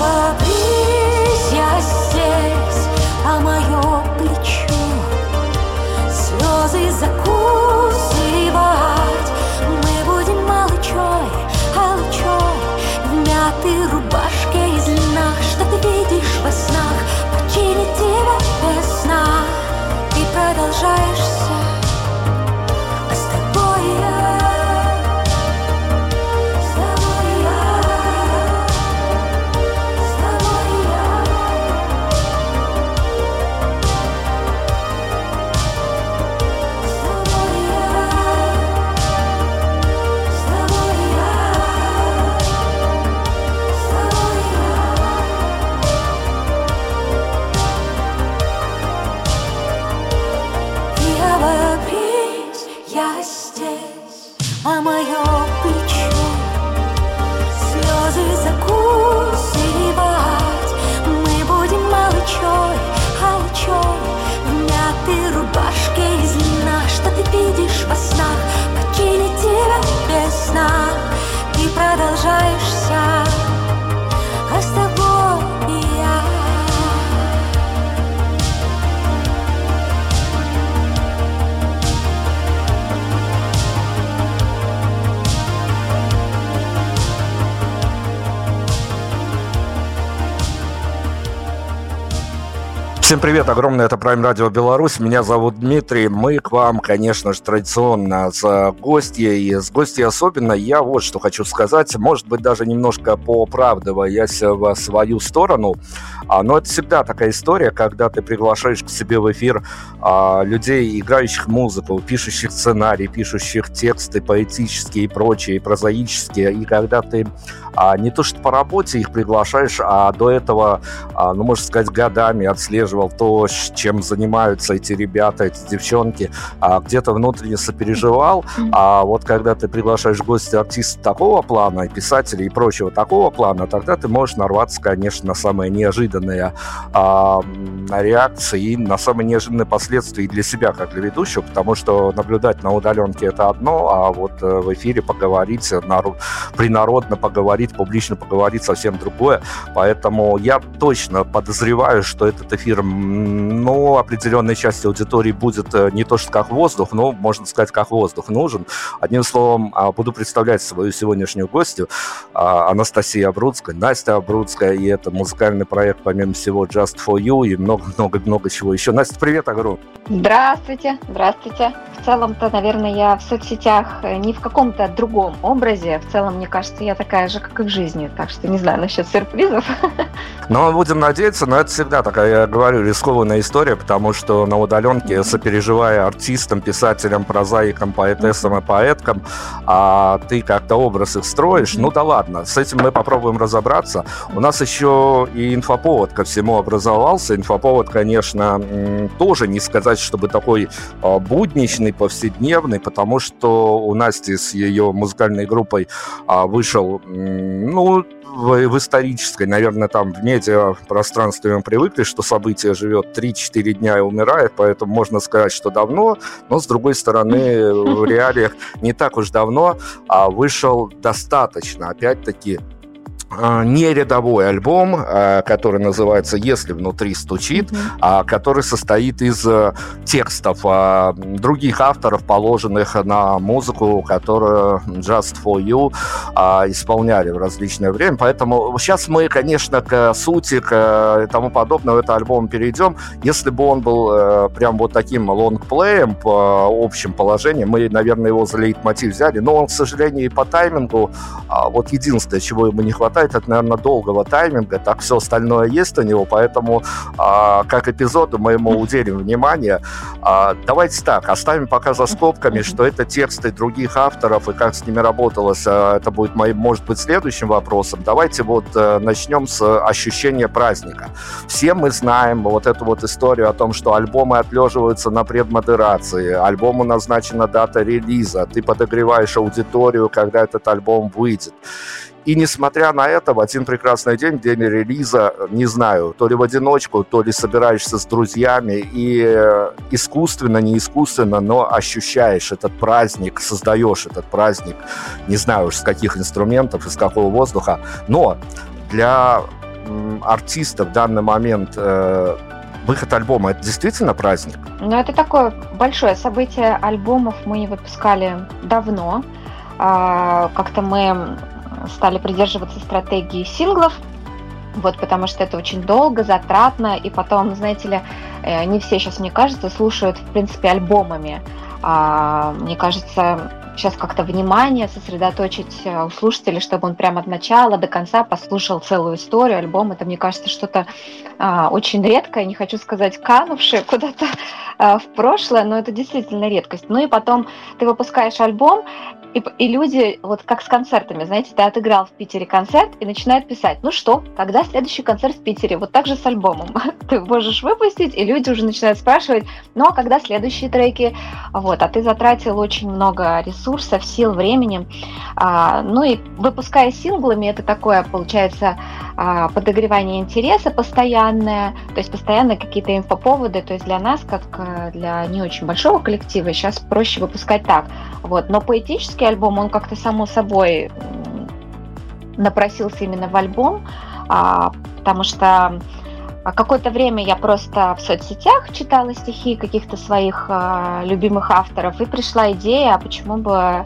Baba. мое плечо. Слезы закусывать. мы будем молчой, алчой. В мятой рубашке из льна, что ты видишь во снах, покинет тебя без сна. Ты продолжаешь Всем привет, огромное, это Prime Radio Беларусь, меня зовут Дмитрий, мы к вам, конечно же, традиционно с гостья, и с гостьей особенно. Я вот что хочу сказать, может быть, даже немножко поправдываясь в свою сторону, а, но это всегда такая история, когда ты приглашаешь к себе в эфир а, людей, играющих музыку, пишущих сценарий, пишущих тексты поэтические и прочие, и прозаические, и когда ты а не то, что по работе их приглашаешь, а до этого, а, ну, можно сказать, годами отслеживал то, чем занимаются эти ребята, эти девчонки, а где-то внутренне сопереживал, а вот когда ты приглашаешь в гости артиста такого плана, и писателей и прочего такого плана, тогда ты можешь нарваться, конечно, на самые неожиданные а, реакции и на самые неожиданные последствия и для себя, как для ведущего, потому что наблюдать на удаленке это одно, а вот э, в эфире поговорить, народ, принародно поговорить, публично поговорить совсем другое. Поэтому я точно подозреваю, что этот эфир, ну, определенной части аудитории будет э, не то что как воздух, но, можно сказать, как воздух нужен. Одним словом, а, буду представлять свою сегодняшнюю гостью а, Анастасия Абрудская, Настя Абрудская, и это музыкальный проект, помимо всего, Just For You и много-много-много чего еще. Настя, привет, огромное. Здравствуйте, здравствуйте. В целом-то, наверное, я в соцсетях э, не в каком-то другом образе. В целом, мне кажется, я такая же, и в жизни. Так что не знаю насчет сюрпризов. Но будем надеяться, но это всегда такая, я говорю, рискованная история, потому что на удаленке, сопереживая артистам, писателям, прозаикам, поэтессам и поэткам, а ты как-то образ их строишь, ну да ладно, с этим мы попробуем разобраться. У нас еще и инфоповод ко всему образовался. Инфоповод, конечно, тоже не сказать, чтобы такой а, будничный, повседневный, потому что у Насти с ее музыкальной группой а, вышел, ну, в, в исторической, наверное, там в медиа пространстве мы привыкли, что событие живет 3-4 дня и умирает, поэтому можно сказать, что давно, но с другой стороны, в реалиях не так уж давно а вышел достаточно, опять-таки, не рядовой альбом, а, который называется «Если внутри стучит», mm-hmm. который состоит из э, текстов других авторов, положенных на музыку, которую Just For You исполняли в различное время. Поэтому сейчас мы, конечно, к сути, к тому подобному это альбом перейдем. Если бы он был э, прям вот таким лонгплеем по общим положениям, мы, наверное, его за лейтмотив взяли, но он, к сожалению, и по таймингу, вот единственное, чего ему не хватает, хватает, это, наверное, долгого тайминга, так все остальное есть у него, поэтому а, как эпизоду мы ему уделим внимание. А, давайте так, оставим пока за скобками, что это тексты других авторов, и как с ними работалось, а, это будет моим, может быть, следующим вопросом. Давайте вот а, начнем с ощущения праздника. Все мы знаем вот эту вот историю о том, что альбомы отлеживаются на предмодерации, альбому назначена дата релиза, ты подогреваешь аудиторию, когда этот альбом выйдет. И несмотря на это, в один прекрасный день, день релиза, не знаю, то ли в одиночку, то ли собираешься с друзьями и э, искусственно, не искусственно, но ощущаешь этот праздник, создаешь этот праздник, не знаю уж с каких инструментов, из какого воздуха, но для артиста в данный момент э, выход альбома это действительно праздник? Ну, это такое большое событие. Альбомов мы не выпускали давно. А, как-то мы стали придерживаться стратегии синглов, вот, потому что это очень долго, затратно, и потом, знаете ли, э, не все сейчас, мне кажется, слушают, в принципе, альбомами. А, мне кажется, сейчас как-то внимание сосредоточить э, у слушателя, чтобы он прямо от начала до конца послушал целую историю, альбом. Это, мне кажется, что-то а, очень редкое, не хочу сказать канувшее куда-то а, в прошлое, но это действительно редкость. Ну и потом ты выпускаешь альбом, и, и люди, вот как с концертами, знаете, ты отыграл в Питере концерт и начинают писать, ну что, когда следующий концерт в Питере? Вот так же с альбомом. Ты можешь выпустить, и люди уже начинают спрашивать, ну а когда следующие треки? Вот, а ты затратил очень много ресурсов, сил, времени. А, ну и выпуская синглами, это такое, получается, а, подогревание интереса постоянное, то есть постоянно какие-то инфоповоды, то есть для нас, как э, для не очень большого коллектива, сейчас проще выпускать так. Вот. Но поэтический альбом, он как-то само собой напросился именно в альбом, а, потому что какое-то время я просто в соцсетях читала стихи каких-то своих а, любимых авторов, и пришла идея, а почему бы а,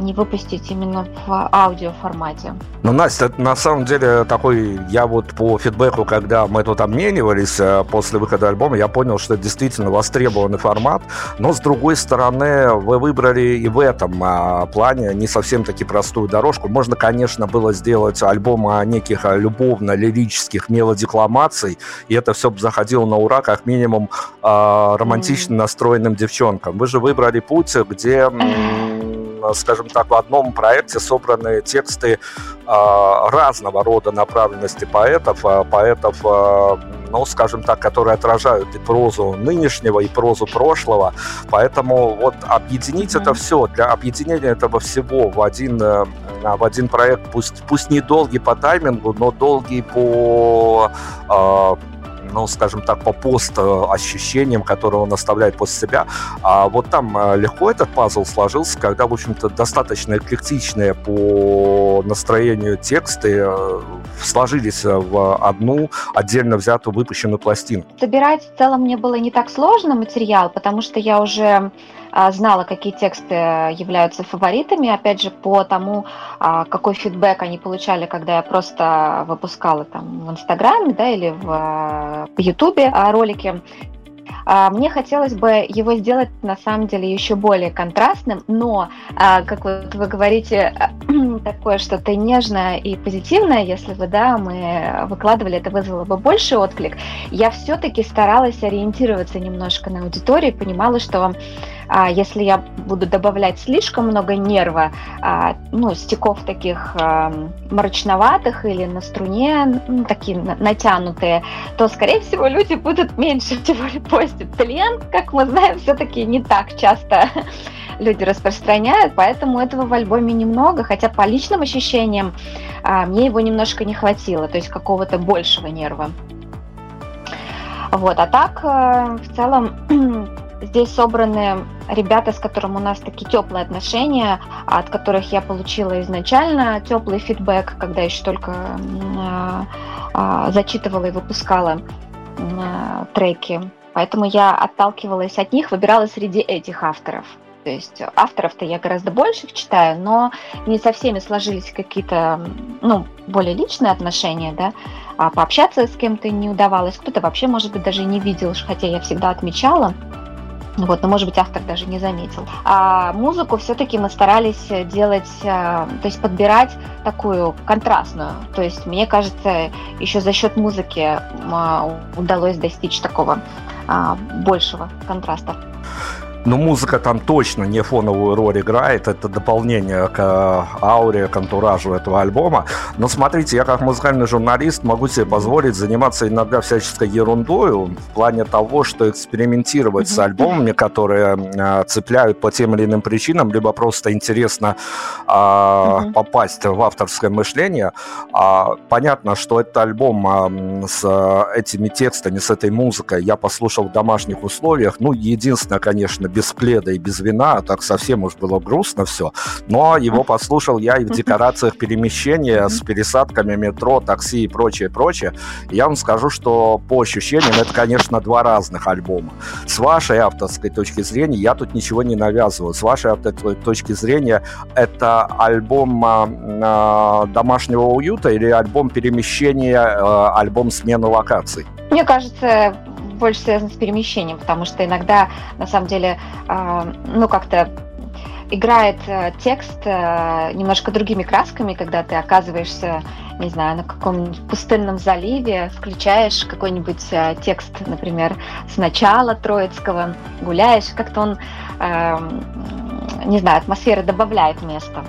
не выпустить именно в аудиоформате. Ну, Настя, на самом деле такой, я вот по фидбэку, когда мы тут обменивались э, после выхода альбома, я понял, что это действительно востребованный формат, но с другой стороны, вы выбрали и в этом а, плане не совсем таки простую дорожку. Можно, конечно, было сделать альбом о неких любовно-лирических мелодекламаций, и это все бы заходило на ура, как минимум, а, романтично настроенным девчонкам. Вы же выбрали путь, где скажем так, в одном проекте собраны тексты а, разного рода направленности поэтов, а, поэтов, ну, скажем так, которые отражают и прозу нынешнего, и прозу прошлого. Поэтому вот объединить mm-hmm. это все, для объединения этого всего в один, э, в один проект, пусть, пусть не долгий по таймингу, но долгий по ну, скажем так, по пост ощущениям, которые он оставляет после себя. А вот там э, легко этот пазл сложился, когда, в общем-то, достаточно эклектичные по настроению тексты э, сложились в одну отдельно взятую выпущенную пластинку. Собирать в целом мне было не так сложно материал, потому что я уже знала, какие тексты являются фаворитами, опять же, по тому, а, какой фидбэк они получали, когда я просто выпускала там в Инстаграме, да, или в а, Ютубе ролики. Мне хотелось бы его сделать на самом деле еще более контрастным, но, как вот вы говорите, такое что-то нежное и позитивное, если бы, да, мы выкладывали, это вызвало бы больше отклик. Я все-таки старалась ориентироваться немножко на аудиторию, понимала, что а если я буду добавлять слишком много нерва, а, ну, стеков таких а, мрачноватых или на струне, ну, такие натянутые, то, скорее всего, люди будут меньше всего репостить. Тлен, как мы знаем, все-таки не так часто люди распространяют, поэтому этого в альбоме немного, хотя по личным ощущениям мне его немножко не хватило, то есть какого-то большего нерва. Вот, а так, э, в целом, Здесь собраны ребята, с которыми у нас такие теплые отношения, от которых я получила изначально теплый фидбэк, когда еще только э, э, зачитывала и выпускала э, треки. Поэтому я отталкивалась от них, выбирала среди этих авторов. То есть авторов-то я гораздо больше читаю, но не со всеми сложились какие-то ну, более личные отношения, да, а пообщаться с кем-то не удавалось. Кто-то вообще, может быть, даже не видел, хотя я всегда отмечала. Вот, но, может быть, автор даже не заметил. А музыку все-таки мы старались делать, а, то есть подбирать такую контрастную. То есть, мне кажется, еще за счет музыки а, удалось достичь такого а, большего контраста. Но музыка там точно не фоновую роль играет, это дополнение к э, ауре, к антуражу этого альбома. Но смотрите, я как музыкальный журналист могу себе позволить заниматься иногда всяческой ерундой в плане того, что экспериментировать с альбомами, которые э, цепляют по тем или иным причинам, либо просто интересно э, попасть в авторское мышление. А, понятно, что этот альбом э, с этими текстами, с этой музыкой я послушал в домашних условиях. Ну, единственное, конечно, без пледа и без вина, а так совсем уж было грустно все. Но его послушал я и в декорациях перемещения с пересадками метро, такси и прочее, прочее. я вам скажу, что по ощущениям это, конечно, два разных альбома. С вашей авторской точки зрения я тут ничего не навязываю. С вашей авторской точки зрения это альбом э, домашнего уюта или альбом перемещения, э, альбом смены локаций? Мне кажется, больше связано с перемещением, потому что иногда, на самом деле, а, ну, как-то играет э, текст э, немножко другими красками, когда ты оказываешься, не знаю, на каком-нибудь пустынном заливе, включаешь какой-нибудь э, текст, например, с начала Троицкого, гуляешь, как-то он, эм, не знаю, атмосфера добавляет место.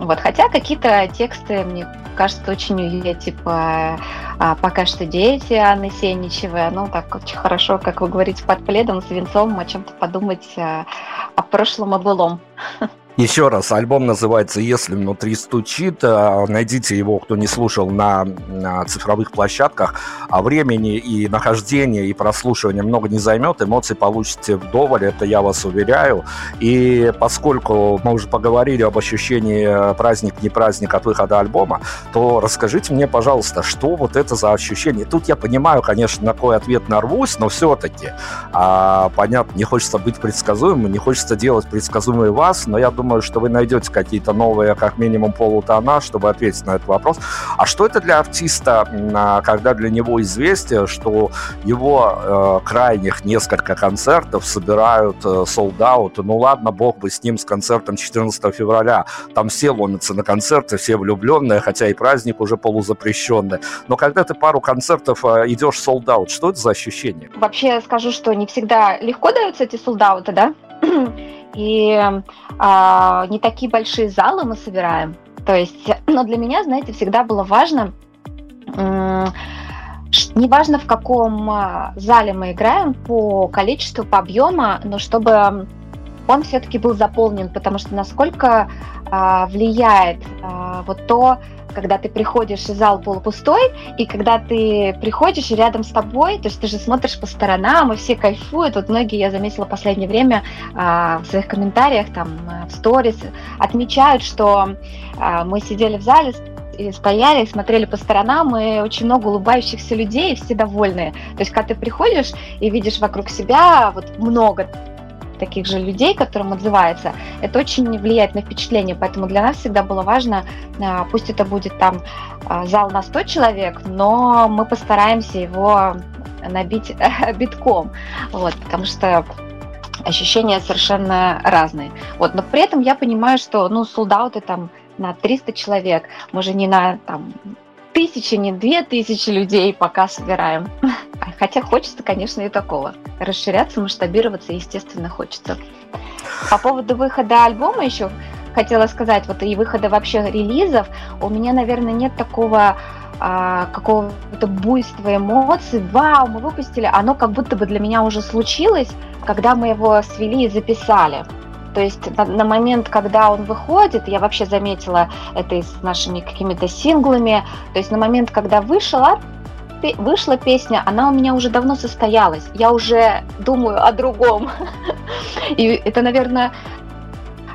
Вот, хотя какие-то тексты, мне кажется, очень я типа а, пока что дети Анны Сеничевой, ну так очень хорошо, как вы говорите, под пледом, с венцом о чем-то подумать а, о прошлом, о былом. Еще раз, альбом называется «Если внутри стучит». А, найдите его, кто не слушал, на, на цифровых площадках. А времени и нахождения, и прослушивания много не займет. Эмоции получите вдоволь, это я вас уверяю. И поскольку мы уже поговорили об ощущении э, праздник, не праздник от выхода альбома, то расскажите мне, пожалуйста, что вот это за ощущение? Тут я понимаю, конечно, на какой ответ нарвусь, но все-таки, а, понятно, не хочется быть предсказуемым, не хочется делать предсказуемый вас, но я думаю, думаю, что вы найдете какие-то новые, как минимум, полутона, чтобы ответить на этот вопрос. А что это для артиста, когда для него известие, что его э, крайних несколько концертов собирают э, out? Ну ладно, бог бы с ним, с концертом 14 февраля. Там все ломятся на концерты, все влюбленные, хотя и праздник уже полузапрещенный. Но когда ты пару концертов э, идешь out, что это за ощущение? Вообще скажу, что не всегда легко даются эти out, да? и а, не такие большие залы мы собираем. То есть, но для меня, знаете, всегда было важно, неважно в каком а, зале мы играем по количеству, по объему, но чтобы он все-таки был заполнен, потому что насколько а, влияет а, вот то, когда ты приходишь, и зал полупустой, и когда ты приходишь, рядом с тобой, то есть ты же смотришь по сторонам, и все кайфуют. Вот многие, я заметила в последнее время а, в своих комментариях, там, а, в сторис, отмечают, что а, мы сидели в зале, и стояли, смотрели по сторонам, и очень много улыбающихся людей, и все довольные. То есть, когда ты приходишь и видишь вокруг себя вот много таких же людей, которым отзывается, это очень влияет на впечатление. Поэтому для нас всегда было важно, а, пусть это будет там а, зал на 100 человек, но мы постараемся его набить битком, вот, потому что ощущения совершенно разные. Вот, но при этом я понимаю, что ну, солдаты там на 300 человек, мы же не на там, тысячи, не две тысячи людей пока собираем. Хотя хочется, конечно, и такого. Расширяться, масштабироваться, естественно, хочется. По поводу выхода альбома еще хотела сказать, вот и выхода вообще релизов, у меня, наверное, нет такого а, какого-то буйства эмоций. Вау, мы выпустили, оно как будто бы для меня уже случилось, когда мы его свели и записали. То есть на, на момент, когда он выходит, я вообще заметила это и с нашими какими-то синглами, то есть на момент, когда вышла, вышла песня, она у меня уже давно состоялась. Я уже думаю о другом. И это, наверное,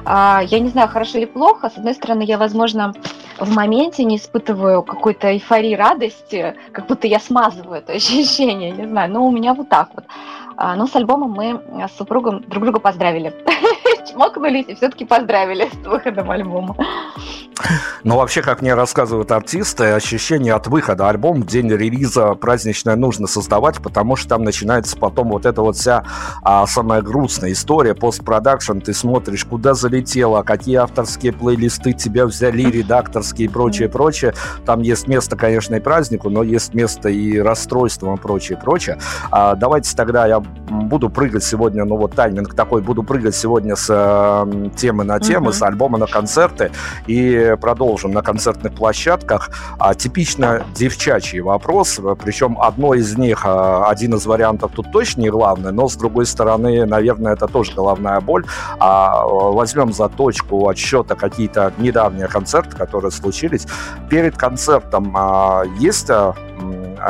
а, я не знаю, хорошо или плохо. С одной стороны, я, возможно, в моменте не испытываю какой-то эйфории, радости, как будто я смазываю это ощущение, не знаю. Но у меня вот так вот. А, но с альбомом мы с супругом друг друга поздравили. Чмокнулись и все-таки поздравили с выходом альбома. Ну, вообще, как мне рассказывают артисты, ощущение от выхода альбома в день релиза праздничное нужно создавать, потому что там начинается потом вот эта вот вся а, самая грустная история, постпродакшн, ты смотришь, куда залетело, какие авторские плейлисты тебя взяли, редакторские и прочее, прочее. Там есть место, конечно, и празднику, но есть место и расстройствам и прочее, прочее. А, давайте тогда я буду прыгать сегодня, ну вот тайминг такой, буду прыгать сегодня с э, темы на темы, mm-hmm. с альбома на концерты и продолжим на концертных площадках. А, типично девчачий вопрос, причем одно из них, а, один из вариантов тут точно не главный, но с другой стороны, наверное, это тоже головная боль. А, возьмем за точку отсчета какие-то недавние концерты, которые случились. Перед концертом а, есть а,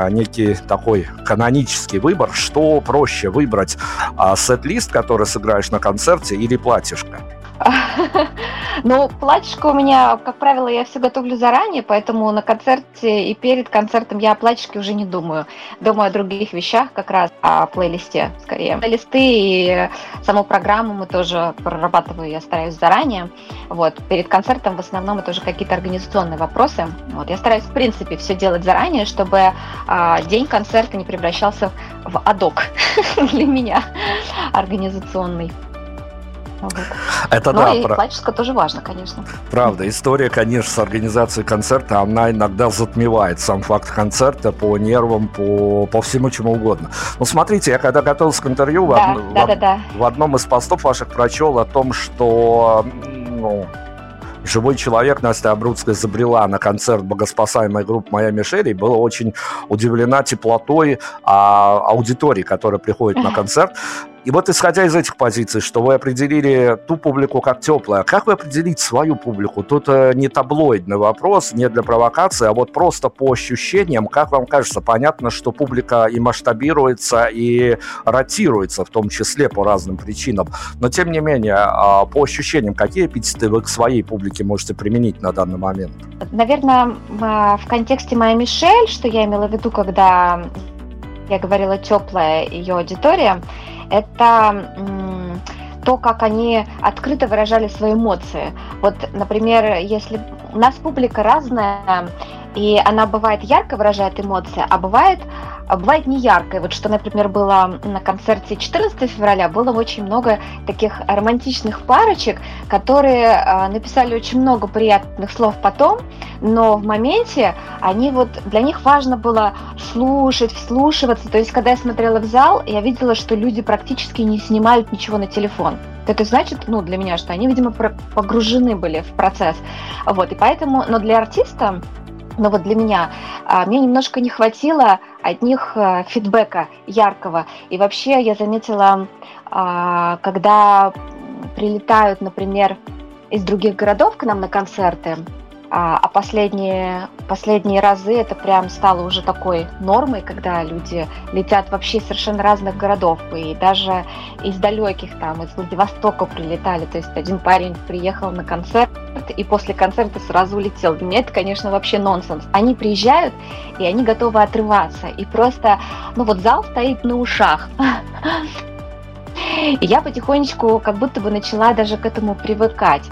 некий такой канонический выбор, что проще выбрать а, сет-лист, который сыграешь на концерте, или платьишко? Ну, платьишко у меня, как правило, я все готовлю заранее, поэтому на концерте и перед концертом я о платьишке уже не думаю. Думаю о других вещах, как раз о плейлисте скорее. Плейлисты и саму программу мы тоже прорабатываю, я стараюсь заранее. Вот, перед концертом в основном это уже какие-то организационные вопросы. Вот, я стараюсь, в принципе, все делать заранее, чтобы а, день концерта не превращался в адок для меня организационный. Это Но ну да. И про... классическое тоже важно, конечно. Правда, история, конечно, с организацией концерта, она иногда затмевает сам факт концерта по нервам, по, по всему чему угодно. Ну, смотрите, я когда готовился к интервью, да, в, да, в, да, да. в одном из постов ваших прочел о том, что ну, живой человек Настя Абрудская забрела на концерт богоспасаемой группы «Моя Мишель» и была очень удивлена теплотой а, аудитории, которая приходит на концерт. И вот исходя из этих позиций, что вы определили ту публику как теплая, как вы определите свою публику? Тут э, не таблоидный вопрос, не для провокации, а вот просто по ощущениям, как вам кажется, понятно, что публика и масштабируется, и ротируется, в том числе по разным причинам. Но тем не менее, э, по ощущениям, какие эпитеты вы к своей публике можете применить на данный момент? Наверное, в контексте моей Мишель, что я имела в виду, когда я говорила теплая ее аудитория, это то, как они открыто выражали свои эмоции. Вот, например, если у нас публика разная, и она бывает ярко выражает эмоции, а бывает, а бывает не яркой. Вот что, например, было на концерте 14 февраля, было очень много таких романтичных парочек, которые э, написали очень много приятных слов потом, но в моменте они вот для них важно было слушать, вслушиваться. То есть, когда я смотрела в зал, я видела, что люди практически не снимают ничего на телефон. это значит, ну, для меня, что они, видимо, погружены были в процесс. Вот, и поэтому, но для артиста, но вот для меня, а, мне немножко не хватило от них э, фидбэка яркого. И вообще я заметила, а, когда прилетают, например, из других городов к нам на концерты, а, а последние, последние разы это прям стало уже такой нормой, когда люди летят вообще из совершенно разных городов. И даже из далеких, там, из Владивостока прилетали. То есть один парень приехал на концерт и после концерта сразу улетел. Для меня это, конечно, вообще нонсенс. Они приезжают, и они готовы отрываться. И просто, ну вот зал стоит на ушах. И я потихонечку как будто бы начала даже к этому привыкать.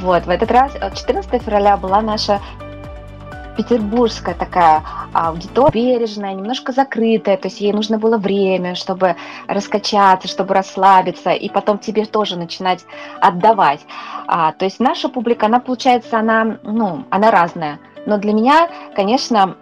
Вот, в этот раз 14 э, февраля была наша петербургская такая аудитория, бережная, немножко закрытая, то есть ей нужно было время, чтобы раскачаться, чтобы расслабиться, и потом тебе тоже начинать отдавать. А, то есть наша публика, она получается, она, ну, она разная. Но для меня, конечно,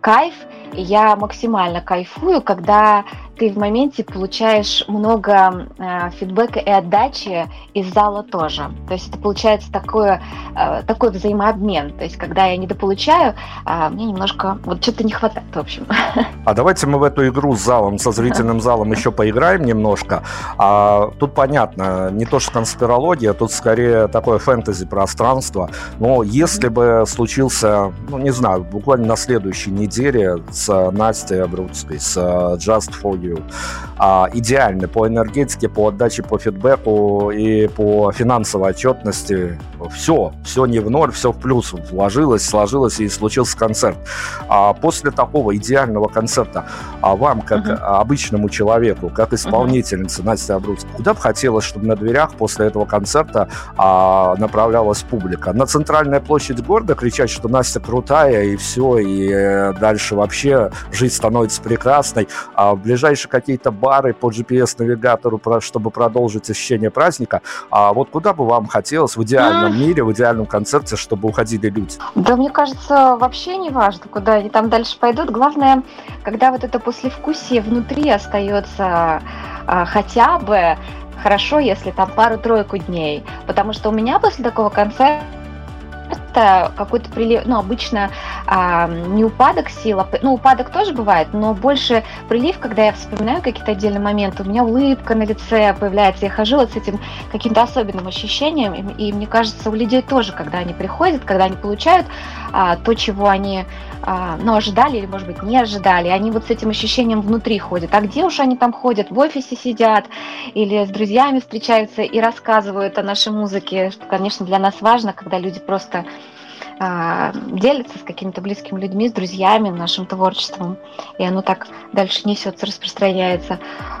кайф, я максимально кайфую, когда ты в моменте получаешь много э, фидбэка и отдачи из зала тоже. То есть это получается такое, э, такой взаимообмен. То есть когда я недополучаю, э, мне немножко вот что-то не хватает, в общем. А давайте мы в эту игру с залом, со зрительным залом еще поиграем немножко. А, тут понятно, не то что конспирология, тут скорее такое фэнтези-пространство. Но если бы случился, ну не знаю, буквально на следующей неделе с Настей Абруцкой, с Just For You, говорил, а, идеальны по энергетике, по отдаче, по фидбэку и по финансовой отчетности. Все, все не в ноль, все в плюс вложилось, сложилось и случился концерт. А после такого идеального концерта а вам, как uh-huh. обычному человеку, как исполнительнице uh-huh. Насте Абруцкой, куда бы хотелось, чтобы на дверях после этого концерта а, направлялась публика? На центральная площадь города кричать, что Настя крутая и все, и э, дальше вообще жизнь становится прекрасной, а в ближайшее ближайшие какие-то бары по GPS-навигатору, чтобы продолжить ощущение праздника. А вот куда бы вам хотелось в идеальном мире, в идеальном концерте, чтобы уходили люди? Да, мне кажется, вообще не важно, куда они там дальше пойдут. Главное, когда вот это послевкусие внутри остается а, хотя бы хорошо, если там пару-тройку дней. Потому что у меня после такого концерта это какой-то прилив, ну, обычно а, не упадок сил, а, ну, упадок тоже бывает, но больше прилив, когда я вспоминаю какие-то отдельные моменты, у меня улыбка на лице появляется, я хожу вот с этим каким-то особенным ощущением, и, и мне кажется, у людей тоже, когда они приходят, когда они получают а, то, чего они а, ну, ожидали или, может быть, не ожидали. Они вот с этим ощущением внутри ходят. А где уж они там ходят? В офисе сидят или с друзьями встречаются и рассказывают о нашей музыке, что, конечно, для нас важно, когда люди просто а, делится с какими-то близкими людьми, с друзьями, нашим творчеством, и оно так дальше несется, распространяется.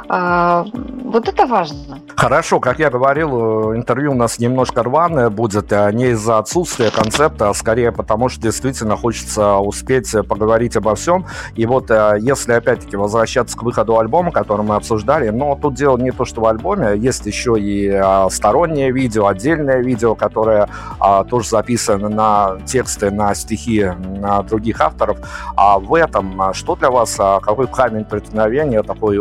А, вот это важно. Хорошо, как я говорил, интервью у нас немножко рваное будет, а не из-за отсутствия концепта, а скорее потому, что действительно хочется успеть поговорить обо всем. И вот э, если опять-таки возвращаться к выходу альбома, который мы обсуждали, но тут дело не то, что в альбоме, есть еще и стороннее видео, отдельное видео, которое тоже записано на тексты на стихи на других авторов. А в этом а, что для вас, а, какой камень преткновения, такой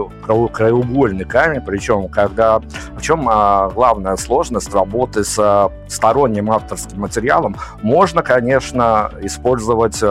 краеугольный камень, причем когда, в чем а, главная сложность работы с сторонним авторским материалом? Можно, конечно, использовать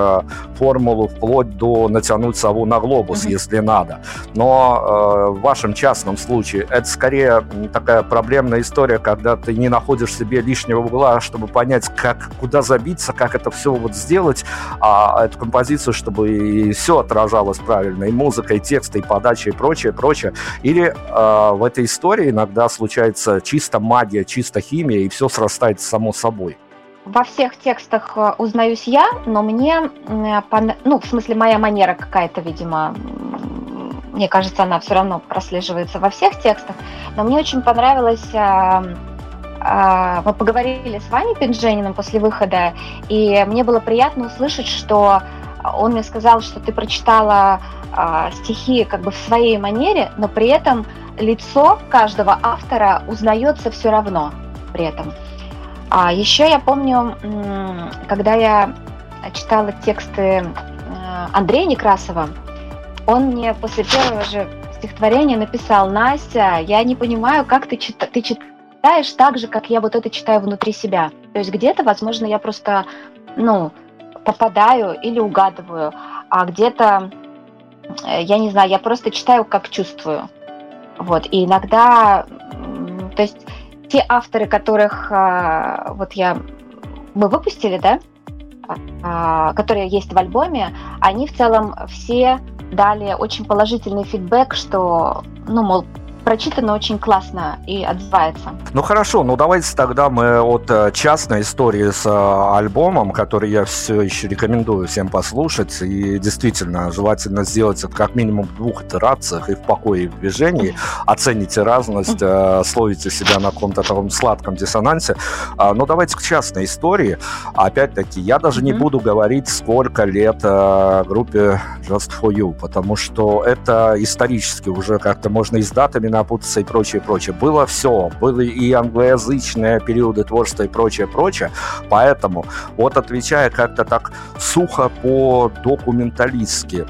формулу вплоть до натянуть сову на глобус, mm-hmm. если надо. Но в вашем частном случае это скорее такая проблемная история, когда ты не находишь себе лишнего угла, чтобы понять, как, куда забиться, как как это все вот сделать, а, эту композицию, чтобы и все отражалось правильно, и музыка, и текст, и подача, и прочее, прочее. Или а, в этой истории иногда случается чисто магия, чисто химия, и все срастается само собой во всех текстах э, узнаюсь я, но мне, ну, в смысле, моя манера какая-то, видимо, мне кажется, она все равно прослеживается во всех текстах, но мне очень понравилось а, мы поговорили с Ваней Пинжениным после выхода, и мне было приятно услышать, что он мне сказал, что ты прочитала а, стихи как бы в своей манере, но при этом лицо каждого автора узнается все равно при этом. А еще я помню, когда я читала тексты Андрея Некрасова, он мне после первого же стихотворения написал, Настя, я не понимаю, как ты, чит... ты читаешь читаешь так же, как я вот это читаю внутри себя. То есть где-то, возможно, я просто, ну, попадаю или угадываю, а где-то, э, я не знаю, я просто читаю, как чувствую. Вот, и иногда, то есть те авторы, которых а, вот я мы выпустили, да, а, которые есть в альбоме, они в целом все дали очень положительный фидбэк, что, ну, мол, прочитано очень классно и отзывается. Ну хорошо, ну давайте тогда мы от э, частной истории с э, альбомом, который я все еще рекомендую всем послушать, и действительно желательно сделать это как минимум в двух итерациях и в покое, и в движении, оцените разность, э, словите себя на каком-то таком сладком диссонансе. А, но давайте к частной истории. Опять-таки, я даже не буду говорить, сколько лет группе Just For You, потому что это исторически уже как-то можно и с датами напутаться и прочее, прочее. Было все. Были и англоязычные периоды творчества и прочее, прочее. Поэтому, вот отвечая как-то так сухо по-документалистски,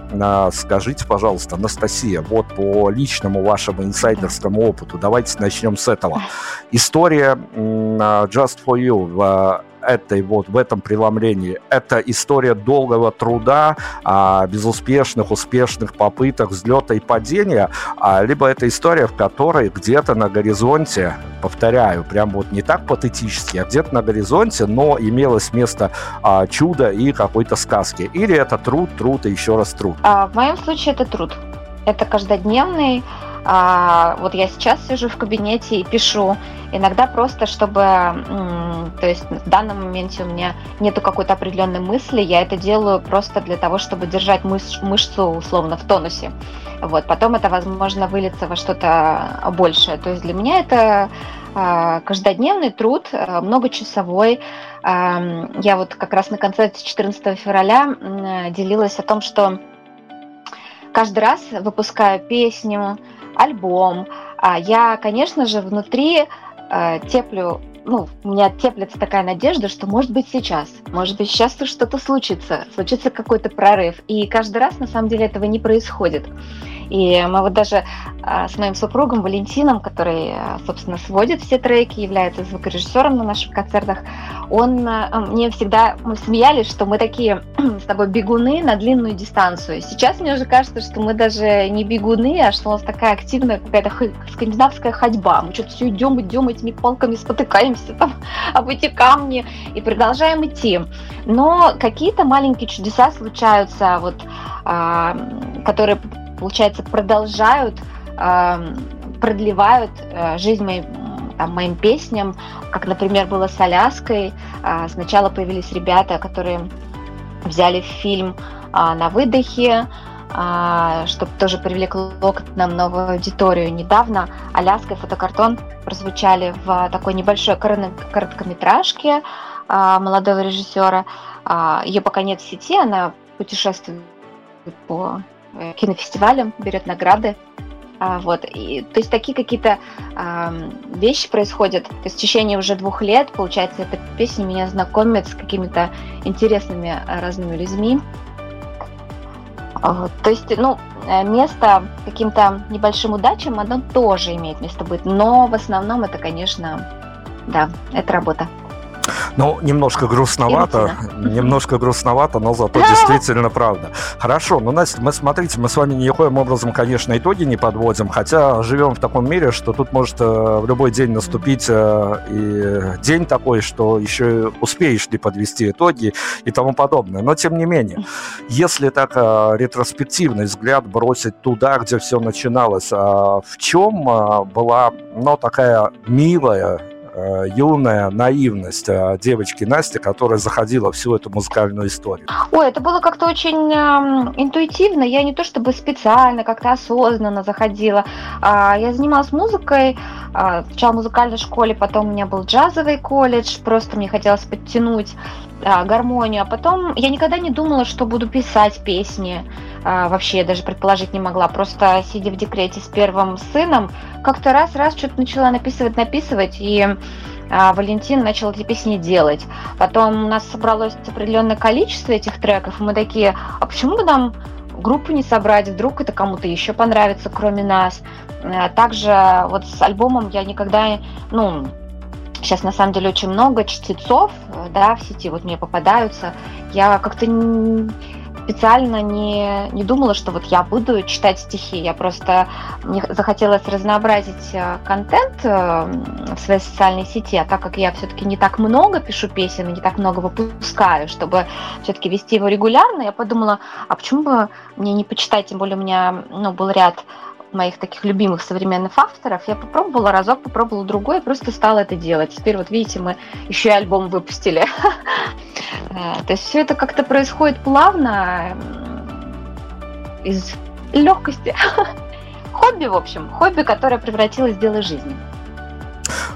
скажите, пожалуйста, Анастасия, вот по личному вашему инсайдерскому опыту, давайте начнем с этого. История Just For You этой вот, в этом преломлении. Это история долгого труда, а, безуспешных, успешных попыток взлета и падения, а, либо это история, в которой где-то на горизонте, повторяю, прям вот не так патетически, а где-то на горизонте, но имелось место а, чуда и какой-то сказки. Или это труд, труд и еще раз труд. А, в моем случае это труд. Это каждодневный а, вот я сейчас сижу в кабинете и пишу. Иногда просто, чтобы, то есть в данном моменте у меня нету какой-то определенной мысли, я это делаю просто для того, чтобы держать мыш- мышцу условно в тонусе. Вот, потом это, возможно, выльется во что-то большее. То есть для меня это а, каждодневный труд, а, многочасовой. Я вот как раз на концерте 14 февраля делилась о том, что каждый раз выпускаю песню, альбом. А я, конечно же, внутри э, теплю ну, у меня теплится такая надежда, что может быть сейчас, может быть сейчас что-то случится, случится какой-то прорыв. И каждый раз на самом деле этого не происходит. И мы вот даже а, с моим супругом Валентином, который, а, собственно, сводит все треки, является звукорежиссером на наших концертах, он а, мне всегда, мы смеялись, что мы такие с тобой бегуны на длинную дистанцию. Сейчас мне уже кажется, что мы даже не бегуны, а что у нас такая активная какая-то скандинавская ходьба. Мы что-то все идем, идем этими палками, спотыкаемся там об эти камни и продолжаем идти. Но какие-то маленькие чудеса случаются, вот, которые получается, продолжают, продлевают э, жизнь моей там, моим песням, как, например, было с Аляской. А, сначала появились ребята, которые взяли фильм а, на выдохе, чтобы тоже привлекло к нам новую аудиторию. Недавно Аляска и фотокартон прозвучали в такой небольшой короткометражке молодого режиссера. Ее пока нет в сети, она путешествует по Э, кинофестивалям, берет награды. А, вот, и, то есть такие какие-то а, вещи происходят. То есть в течение уже двух лет, получается, эта песня меня знакомит с какими-то интересными а, разными людьми. А, то есть, ну, э, место каким-то небольшим удачам, оно тоже имеет место быть. Но в основном это, конечно, да, это работа. Ну, немножко грустновато, немножко грустновато, но зато действительно правда. Хорошо, ну, Настя, мы, смотрите, мы с вами никоим образом, конечно, итоги не подводим, хотя живем в таком мире, что тут может э, в любой день наступить э, и день такой, что еще успеешь ли подвести итоги и тому подобное. Но, тем не менее, если так э, ретроспективный взгляд бросить туда, где все начиналось, в чем была, ну, такая милая Э, юная наивность э, девочки Насти, которая заходила всю эту музыкальную историю? Ой, это было как-то очень э, интуитивно. Я не то чтобы специально, как-то осознанно заходила. Э, я занималась музыкой, э, сначала в музыкальной школе, потом у меня был джазовый колледж, просто мне хотелось подтянуть э, гармонию. А потом я никогда не думала, что буду писать песни. Э, вообще даже предположить не могла. Просто сидя в декрете с первым сыном, как-то раз-раз что-то начала написывать, написывать, и а, Валентин начал эти песни делать. Потом у нас собралось определенное количество этих треков, и мы такие, а почему бы нам группу не собрать, вдруг это кому-то еще понравится, кроме нас. А, также вот с альбомом я никогда, ну, сейчас на самом деле очень много чтецов, э, да, в сети вот мне попадаются. Я как-то специально не, не думала, что вот я буду читать стихи. Я просто мне захотелось разнообразить э, контент э, в своей социальной сети, а так как я все-таки не так много пишу песен, не так много выпускаю, чтобы все-таки вести его регулярно, я подумала, а почему бы мне не почитать, тем более у меня ну, был ряд моих таких любимых современных авторов, я попробовала разок, попробовала другой, и просто стала это делать. Теперь вот видите, мы еще и альбом выпустили. Э, то есть все это как-то происходит плавно, из легкости. Хобби, в общем, хобби, которое превратилось в дело жизни.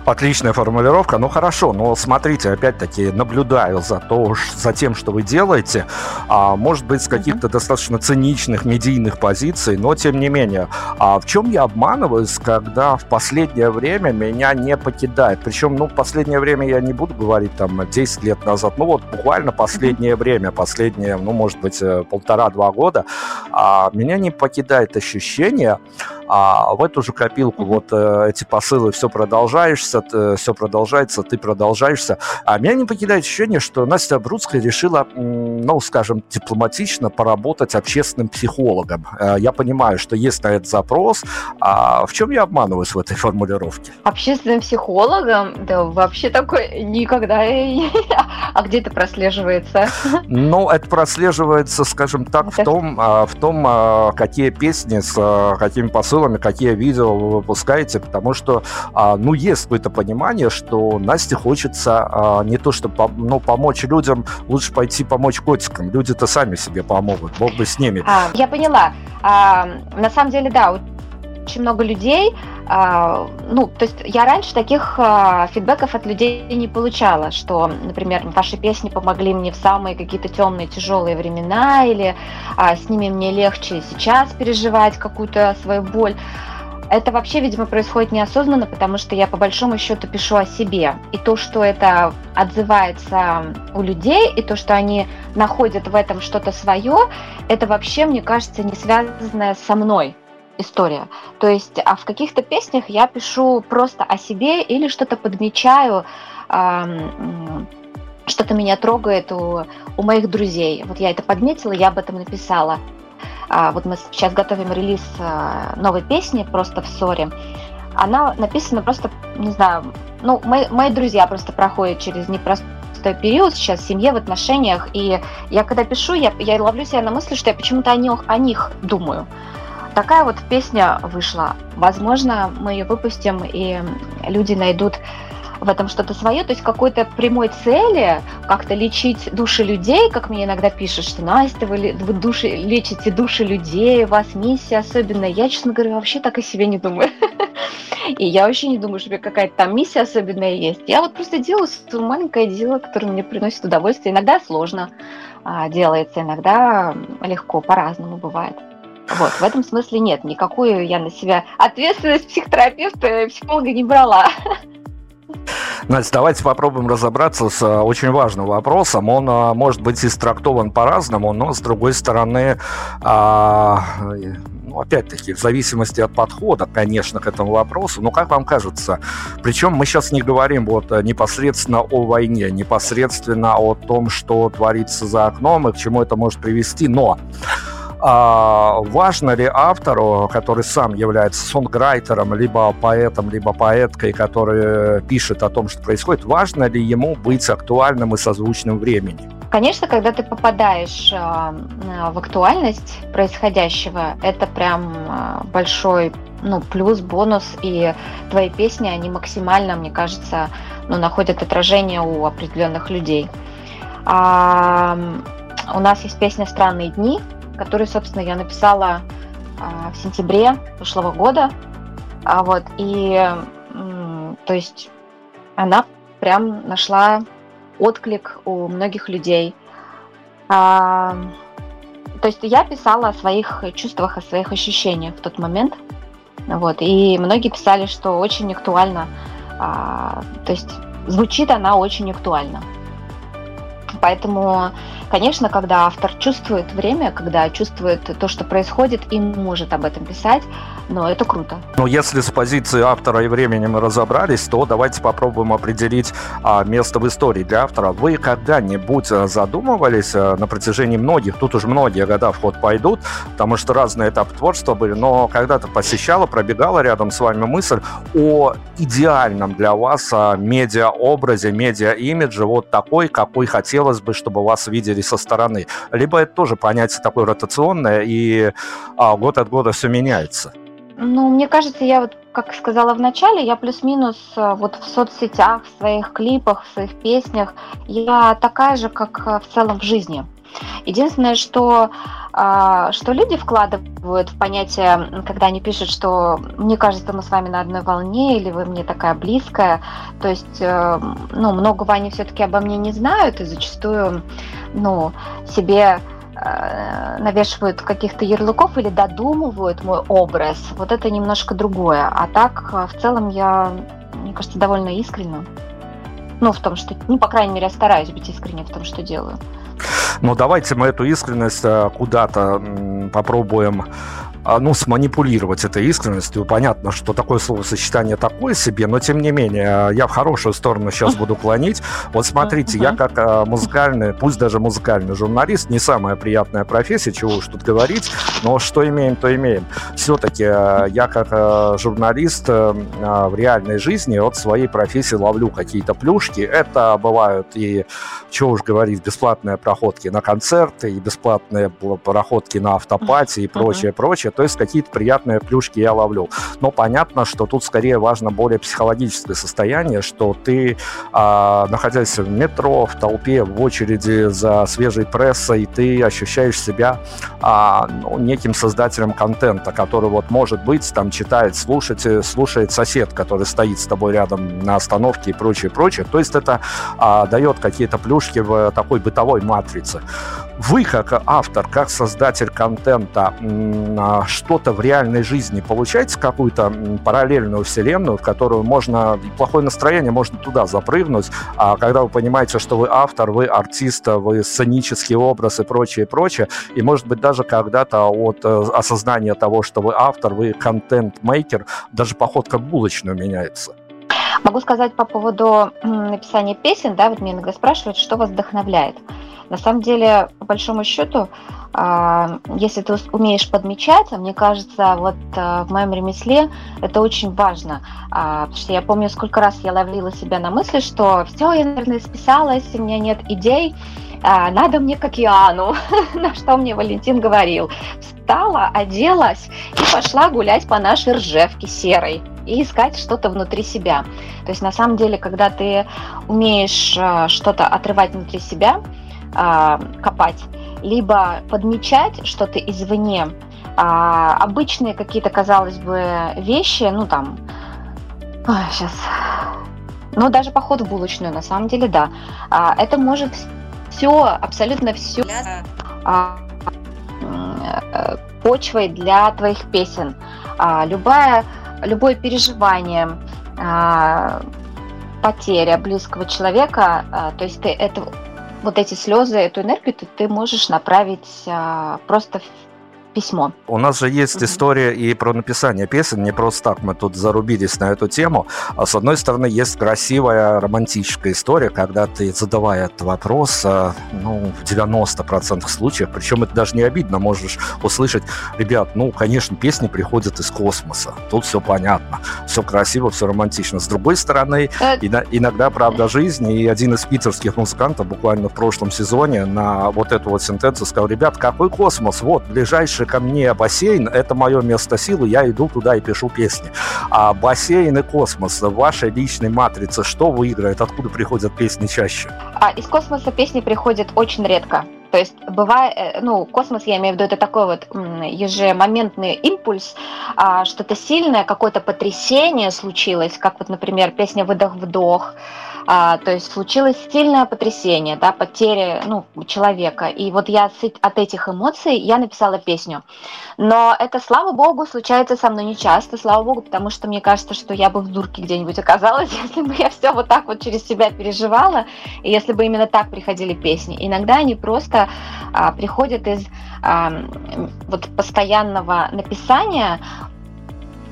Отличная формулировка. Ну хорошо, но смотрите, опять-таки наблюдаю за, то, за тем, что вы делаете. А, может быть, с каких-то mm-hmm. достаточно циничных медийных позиций, но тем не менее. А в чем я обманываюсь, когда в последнее время меня не покидает? Причем, ну, в последнее время я не буду говорить там 10 лет назад, ну вот буквально последнее mm-hmm. время, последние, ну, может быть, э, полтора-два года, а, меня не покидает ощущение, а в эту же копилку вот э, эти посылы все продолжаешься, ты, все продолжается, ты продолжаешься. А меня не покидает ощущение, что Настя Бруцкая решила, ну, скажем, дипломатично поработать общественным психологом. Э, я понимаю, что есть на этот запрос. А в чем я обманываюсь в этой формулировке? Общественным психологом? Да вообще такой никогда... А где это прослеживается? Ну, это прослеживается, скажем так, в том, а, в том, а, какие песни с а, какими посылами какие видео вы выпускаете, потому что, ну, есть какое-то понимание, что Насте хочется а, не то, чтобы ну, помочь людям, лучше пойти помочь котикам. Люди-то сами себе помогут, Бог бы с ними. А, я поняла. А, на самом деле, да, очень много людей, а, ну, то есть я раньше таких а, фидбэков от людей не получала, что, например, ваши песни помогли мне в самые какие-то темные, тяжелые времена, или а, с ними мне легче сейчас переживать какую-то свою боль. Это вообще, видимо, происходит неосознанно, потому что я по большому счету пишу о себе. И то, что это отзывается у людей, и то, что они находят в этом что-то свое, это вообще, мне кажется, не связанное со мной история. То есть, а в каких-то песнях я пишу просто о себе или что-то подмечаю, что-то меня трогает у, у моих друзей. Вот я это подметила, я об этом написала. А, вот мы сейчас готовим релиз а, новой песни просто в ссоре. Она написана просто, не знаю, ну, мои, мои друзья просто проходят через непростой период сейчас в семье, в отношениях, и я когда пишу, я, я ловлю себя на мысли, что я почему-то о них, о них думаю. Такая вот песня вышла. Возможно, мы ее выпустим, и люди найдут в этом что-то свое, то есть какой-то прямой цели как-то лечить души людей, как мне иногда пишут, что Настя, вы, вы души, лечите души людей, у вас миссия особенная. Я, честно говоря, вообще так о себе не думаю. И я вообще не думаю, что у меня какая-то там миссия особенная есть. Я вот просто делаю свое маленькое дело, которое мне приносит удовольствие. Иногда сложно а, делается, иногда легко, по-разному бывает. Вот, в этом смысле нет, никакую я на себя ответственность психотерапевта, психолога не брала. Настя, давайте попробуем разобраться с а, очень важным вопросом. Он а, может быть истрактован по-разному, но с другой стороны, а, ну, опять-таки, в зависимости от подхода, конечно, к этому вопросу, но как вам кажется, причем мы сейчас не говорим вот непосредственно о войне, непосредственно о том, что творится за окном и к чему это может привести, но а важно ли автору, который сам является сонграйтером, либо поэтом, либо поэткой, который пишет о том, что происходит, важно ли ему быть актуальным и созвучным времени? Конечно, когда ты попадаешь а, в актуальность происходящего, это прям а, большой ну, плюс, бонус, и твои песни, они максимально, мне кажется, ну, находят отражение у определенных людей. А, у нас есть песня «Странные дни», который, собственно, я написала а, в сентябре прошлого года. А вот, и, то есть, она прям нашла отклик у многих людей. А, то есть я писала о своих чувствах, о своих ощущениях в тот момент. Вот, и многие писали, что очень актуально. А, то есть звучит она очень актуально. Поэтому, конечно, когда автор чувствует время, когда чувствует то, что происходит, и может об этом писать, но это круто. Но если с позиции автора и времени мы разобрались, то давайте попробуем определить а, место в истории для автора. Вы когда-нибудь а, задумывались а, на протяжении многих, тут уже многие года в ход пойдут, потому что разные этапы творчества были, но когда-то посещала, пробегала рядом с вами мысль о идеальном для вас а, медиа-образе, медиа-имидже, вот такой, какой хотелось бы, чтобы вас видели со стороны. Либо это тоже понятие такое ротационное, и а, год от года все меняется. Ну, мне кажется, я вот, как сказала в начале, я плюс-минус э, вот в соцсетях, в своих клипах, в своих песнях, я такая же, как э, в целом в жизни. Единственное, что, а, что люди вкладывают в понятие, когда они пишут, что мне кажется, мы с вами на одной волне, или вы мне такая близкая, то есть, э, ну, многого они все-таки обо мне не знают, и зачастую, ну, себе Э, навешивают каких-то ярлыков или додумывают мой образ, вот это немножко другое. А так, э, в целом, я, мне кажется, довольно искренна. Ну, в том, что, ну, по крайней мере, я стараюсь быть искренней в том, что делаю. Ну, давайте мы эту искренность э, куда-то попробуем ну, сманипулировать этой искренностью. Понятно, что такое словосочетание такое себе, но тем не менее, я в хорошую сторону сейчас буду клонить. Вот смотрите, я как а, музыкальный, пусть даже музыкальный журналист, не самая приятная профессия, чего уж тут говорить, но что имеем, то имеем. Все-таки а, я как журналист в реальной жизни от своей профессии ловлю какие-то плюшки. Это бывают и, чего уж говорить, бесплатные проходки на концерты, и бесплатные проходки на автопати и прочее, прочее прочее. То есть какие-то приятные плюшки я ловлю. Но понятно, что тут скорее важно более психологическое состояние, что ты, а, находясь в метро, в толпе, в очереди за свежей прессой, ты ощущаешь себя а, ну, неким создателем контента, который вот может быть там читает, слушает, слушает сосед, который стоит с тобой рядом на остановке и прочее, прочее. То есть это а, дает какие-то плюшки в такой бытовой матрице. Вы как автор, как создатель контента, а, что-то в реальной жизни получаете, какую-то параллельную вселенную, в которую можно, плохое настроение, можно туда запрыгнуть, а когда вы понимаете, что вы автор, вы артист, вы сценический образ и прочее, прочее, и может быть даже когда-то от э, осознания того, что вы автор, вы контент-мейкер, даже походка в булочную меняется. Могу сказать по поводу написания песен, да, вот мне иногда спрашивают, что вас вдохновляет. На самом деле, по большому счету, а, если ты умеешь подмечать, а мне кажется, вот а, в моем ремесле это очень важно. Потому что я помню, сколько раз я ловила себя на мысли, что все, я, наверное, списалась, у меня нет идей, надо мне к океану, на что мне Валентин говорил. Встала, оделась и пошла гулять по нашей ржевке серой и искать что-то внутри себя. То есть на самом деле, когда ты умеешь что-то отрывать внутри себя, копать, либо подмечать что-то извне, а, обычные какие-то, казалось бы, вещи, ну там, сейчас, ну даже поход в булочную, на самом деле, да, а, это может все, абсолютно все а, э, почвой для твоих песен. А, любая, любое переживание, а, потеря близкого человека, а, то есть ты это вот эти слезы, эту энергию ты, ты можешь направить а, просто письмо. У нас же есть mm-hmm. история и про написание песен, не просто так мы тут зарубились на эту тему. А с одной стороны, есть красивая романтическая история, когда ты, задавая этот вопрос, а, ну, в 90% случаев, причем это даже не обидно, можешь услышать, ребят, ну, конечно, песни приходят из космоса, тут все понятно, все красиво, все романтично. С другой стороны, иногда правда жизни, и один из питерских музыкантов буквально в прошлом сезоне на вот эту вот сентенцию сказал, ребят, какой космос? Вот, ближайший ближе ко мне бассейн, это мое место силы, я иду туда и пишу песни. А бассейн и космос, ваша личная матрица, что выиграет, откуда приходят песни чаще? А, из космоса песни приходят очень редко. То есть бывает, э, ну, космос, я имею в виду, это такой вот ежемоментный импульс, а, что-то сильное, какое-то потрясение случилось, как вот, например, песня «Выдох-вдох», А, то есть случилось сильное потрясение, да, потеря ну, человека. И вот я от этих эмоций я написала песню. Но это, слава богу, случается со мной не часто, слава богу, потому что мне кажется, что я бы в дурке где-нибудь оказалась, если бы я все вот так вот через себя переживала, и если бы именно так приходили песни. Иногда они просто а, приходят из а, вот постоянного написания,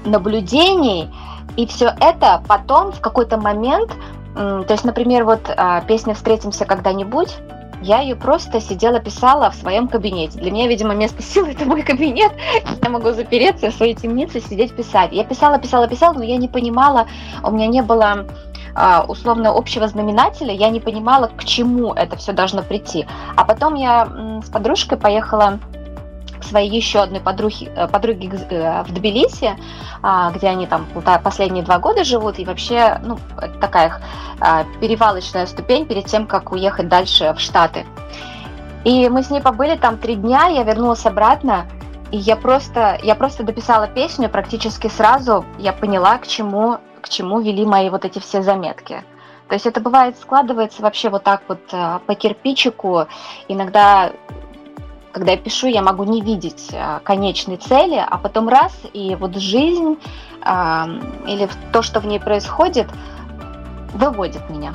наблюдений, и все это потом в какой-то момент то есть, например, вот а, песня «Встретимся когда-нибудь», я ее просто сидела, писала в своем кабинете. Для меня, видимо, место силы – это мой кабинет. Я могу запереться в своей темнице, сидеть, писать. Я писала, писала, писала, но я не понимала, у меня не было а, условно общего знаменателя, я не понимала, к чему это все должно прийти. А потом я с подружкой поехала своей еще одной э, подруге э, в Тбилиси, а, где они там последние два года живут, и вообще, ну, такая а, перевалочная ступень перед тем, как уехать дальше в Штаты. И мы с ней побыли там три дня, я вернулась обратно, и я просто, я просто дописала песню практически сразу, я поняла, к чему, к чему вели мои вот эти все заметки. То есть это бывает складывается вообще вот так вот э, по кирпичику. Иногда когда я пишу, я могу не видеть а, конечной цели, а потом раз, и вот жизнь а, или то, что в ней происходит, выводит меня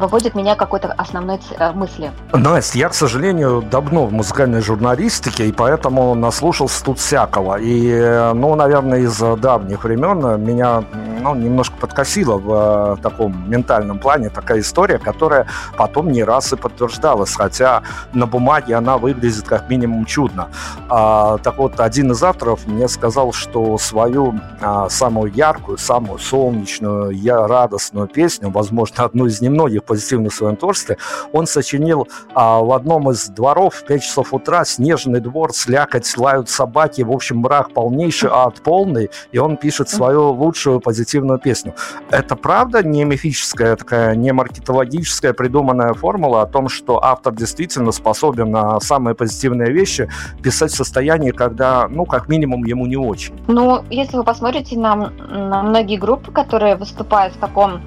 выводит меня какой-то основной э, мысли. Настя, я, к сожалению, давно в музыкальной журналистике, и поэтому наслушался тут всякого. И, ну, наверное, из давних времен меня ну, немножко подкосила в э, таком ментальном плане такая история, которая потом не раз и подтверждалась, хотя на бумаге она выглядит как минимум чудно. А, так вот, один из авторов мне сказал, что свою а, самую яркую, самую солнечную, я радостную песню, возможно, одну из немногих позитивных в своем творчестве, он сочинил а, в одном из дворов в 5 часов утра снежный двор, слякоть, лают собаки, в общем, мрак полнейший, ад полный, и он пишет свою лучшую позитивную песню. Это правда не мифическая, такая не маркетологическая придуманная формула о том, что автор действительно способен на самые позитивные вещи писать в состоянии, когда, ну, как минимум, ему не очень? Ну, если вы посмотрите на, на многие группы, которые выступают в таком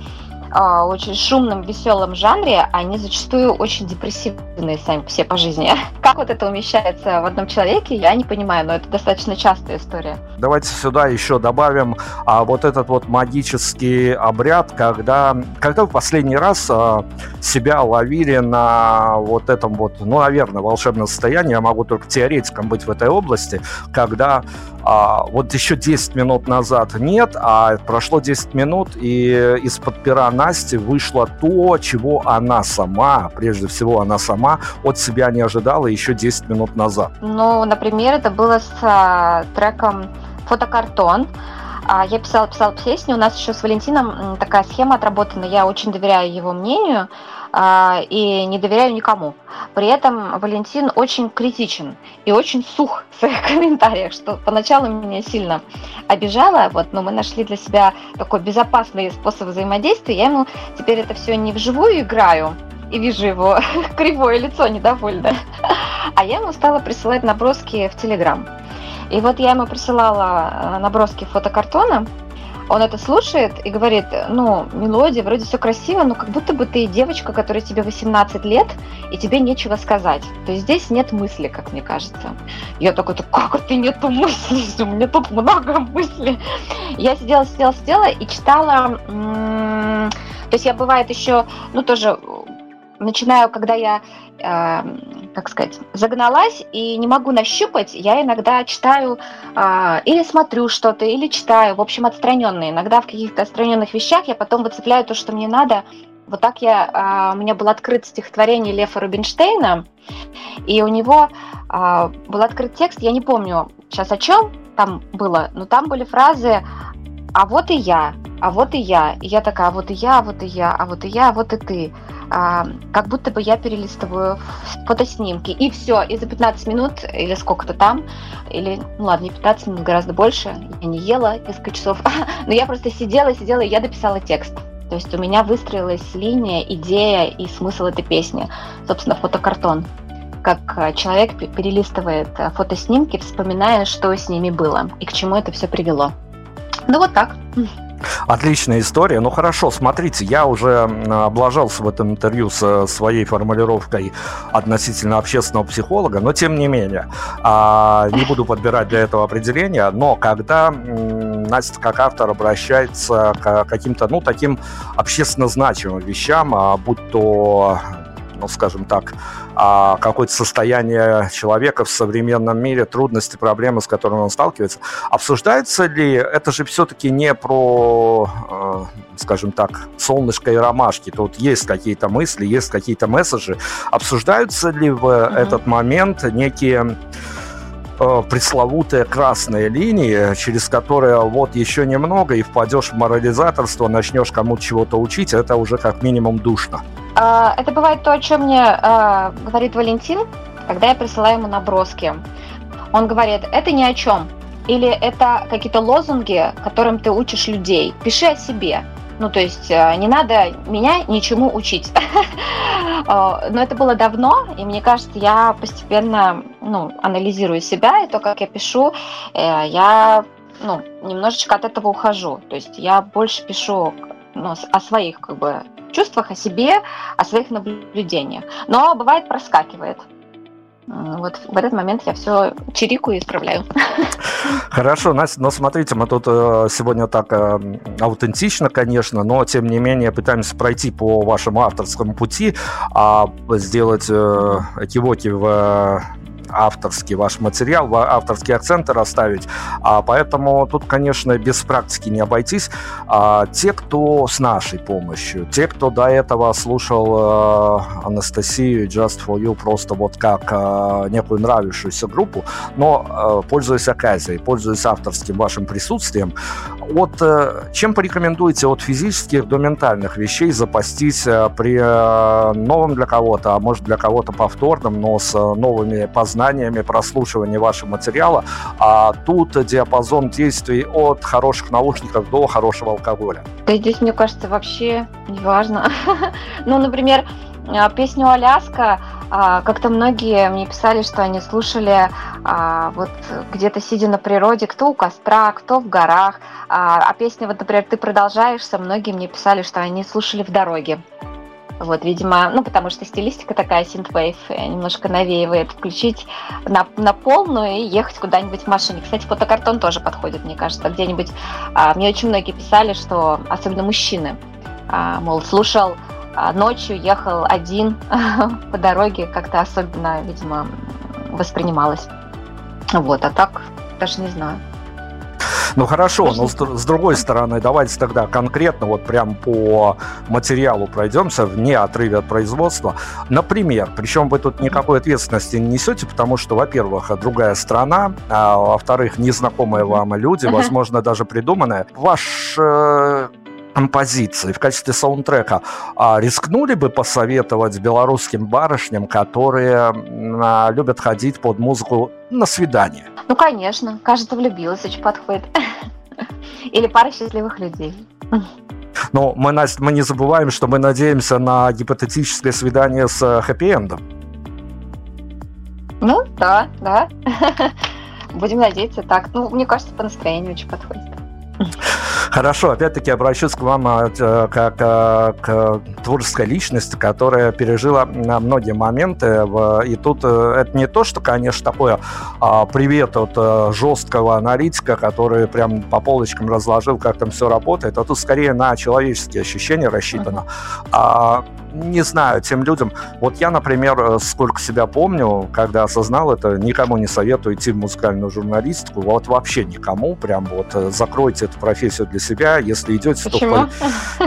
очень шумном, веселом жанре, они зачастую очень депрессивные сами все по жизни. Как вот это умещается в одном человеке, я не понимаю, но это достаточно частая история. Давайте сюда еще добавим а, вот этот вот магический обряд, когда, когда в последний раз а, себя ловили на вот этом вот, ну, наверное, волшебном состоянии, я могу только теоретиком быть в этой области, когда а, вот еще 10 минут назад нет, а прошло 10 минут, и из-под пера Насти вышло то, чего она сама, прежде всего она сама, от себя не ожидала еще 10 минут назад. Ну, например, это было с а, треком «Фотокартон». А, я писала, писала песню, у нас еще с Валентином такая схема отработана, я очень доверяю его мнению, и не доверяю никому. При этом Валентин очень критичен и очень сух в своих комментариях, что поначалу меня сильно обижало, вот, но мы нашли для себя такой безопасный способ взаимодействия. Я ему теперь это все не вживую играю, и вижу его кривое лицо недовольное. А я ему стала присылать наброски в Телеграм. И вот я ему присылала э, наброски фотокартона, он это слушает и говорит, ну, мелодия, вроде все красиво, но как будто бы ты девочка, которая тебе 18 лет, и тебе нечего сказать. То есть здесь нет мысли, как мне кажется. Я такой, да как это нету мысли? У меня тут много мыслей. Я сидела, сидела, сидела и читала... То есть я бывает еще, ну, тоже начинаю, когда я, э, как сказать, загналась и не могу нащупать, я иногда читаю э, или смотрю что-то, или читаю, в общем, отстраненные. Иногда в каких-то отстраненных вещах я потом выцепляю то, что мне надо. Вот так я, э, у меня был открыт стихотворение Лефа Рубинштейна, и у него э, был открыт текст, я не помню сейчас о чем там было, но там были фразы «А вот и я», «А вот и я», и я такая «А вот и я», «А вот и я», «А вот и я», «А вот и ты» а, как будто бы я перелистываю фотоснимки. И все, и за 15 минут, или сколько-то там, или, ну ладно, не 15 минут, гораздо больше, я не ела несколько часов, но я просто сидела, сидела, и я дописала текст. То есть у меня выстроилась линия, идея и смысл этой песни. Собственно, фотокартон. Как человек перелистывает фотоснимки, вспоминая, что с ними было и к чему это все привело. Ну вот так. Отличная история. Ну хорошо, смотрите, я уже облажался в этом интервью со своей формулировкой относительно общественного психолога, но тем не менее, а, не буду подбирать для этого определения, но когда Настя как автор обращается к каким-то, ну, таким общественно значимым вещам, а, будь то ну, скажем так, а, какое-то состояние человека в современном мире, трудности, проблемы, с которыми он сталкивается. Обсуждается ли, это же все-таки не про, э, скажем так, солнышко и ромашки, тут есть какие-то мысли, есть какие-то месседжи. Обсуждаются ли в mm-hmm. этот момент некие пресловутая красная линия, через которую вот еще немного и впадешь в морализаторство, начнешь кому-то чего-то учить, это уже как минимум душно. А, это бывает то, о чем мне а, говорит Валентин, когда я присылаю ему наброски. Он говорит, это ни о чем. Или это какие-то лозунги, которым ты учишь людей. Пиши о себе. Ну, то есть э, не надо меня ничему учить. А, но это было давно, и мне кажется, я постепенно ну, анализирую себя, и то, как я пишу, э, я ну, немножечко от этого ухожу. То есть я больше пишу ну, о своих как бы чувствах, о себе, о своих наблюдениях. Но бывает проскакивает. Вот в этот момент я все чирикаю и исправляю. Хорошо, Настя, но смотрите, мы тут э, сегодня так э, аутентично, конечно, но тем не менее пытаемся пройти по вашему авторскому пути, а сделать э, кивоки в авторский ваш материал, авторские акценты расставить. А, поэтому тут, конечно, без практики не обойтись. А, те, кто с нашей помощью, те, кто до этого слушал а, Анастасию Just For You просто вот как а, некую нравившуюся группу, но а, пользуясь оказией, пользуясь авторским вашим присутствием, от, а, чем порекомендуете от физических до ментальных вещей запастись а, при а, новом для кого-то, а может для кого-то повторном, но с а, новыми познаниями знаниями прослушивания вашего материала, а тут диапазон действий от хороших наушников до хорошего алкоголя. Да здесь, мне кажется, вообще не важно. ну, например, а, песню «Аляска» а, как-то многие мне писали, что они слушали а, вот где-то сидя на природе, кто у костра, кто в горах. А песня, вот, например, «Ты продолжаешься», многие мне писали, что они слушали в дороге. Вот, видимо, ну, потому что стилистика такая, синтвейв, немножко навеивает включить на, на полную и ехать куда-нибудь в машине. Кстати, фотокартон тоже подходит, мне кажется, где-нибудь. А, мне очень многие писали, что, особенно мужчины, а, мол, слушал а, ночью, ехал один по дороге, как-то особенно, видимо, воспринималось. Вот, а так даже не знаю. Ну хорошо, но с, другой стороны, давайте тогда конкретно вот прям по материалу пройдемся, вне отрыве от производства. Например, причем вы тут никакой ответственности не несете, потому что, во-первых, другая страна, а во-вторых, незнакомые вам люди, возможно, даже придуманные. Ваш э, композиции в качестве саундтрека а рискнули бы посоветовать белорусским барышням, которые а, любят ходить под музыку на свидание? Ну, конечно. Кажется, влюбилась, очень подходит. Или пара счастливых людей. Но мы, Настя, мы не забываем, что мы надеемся на гипотетическое свидание с хэппи-эндом. Ну, да, да. Будем надеяться так. Ну, мне кажется, по настроению очень подходит. Хорошо, опять-таки обращусь к вам а, э, как э, к творческой личности, которая пережила многие моменты. И тут э, это не то, что, конечно, такое а, привет от жесткого аналитика, который прям по полочкам разложил, как там все работает, а тут скорее на человеческие ощущения рассчитано. А не знаю, тем людям... Вот я, например, э, сколько себя помню, когда осознал это, никому не советую идти в музыкальную журналистику. Вот вообще никому. Прям вот э, закройте эту профессию для себя. Если идете, Почему? то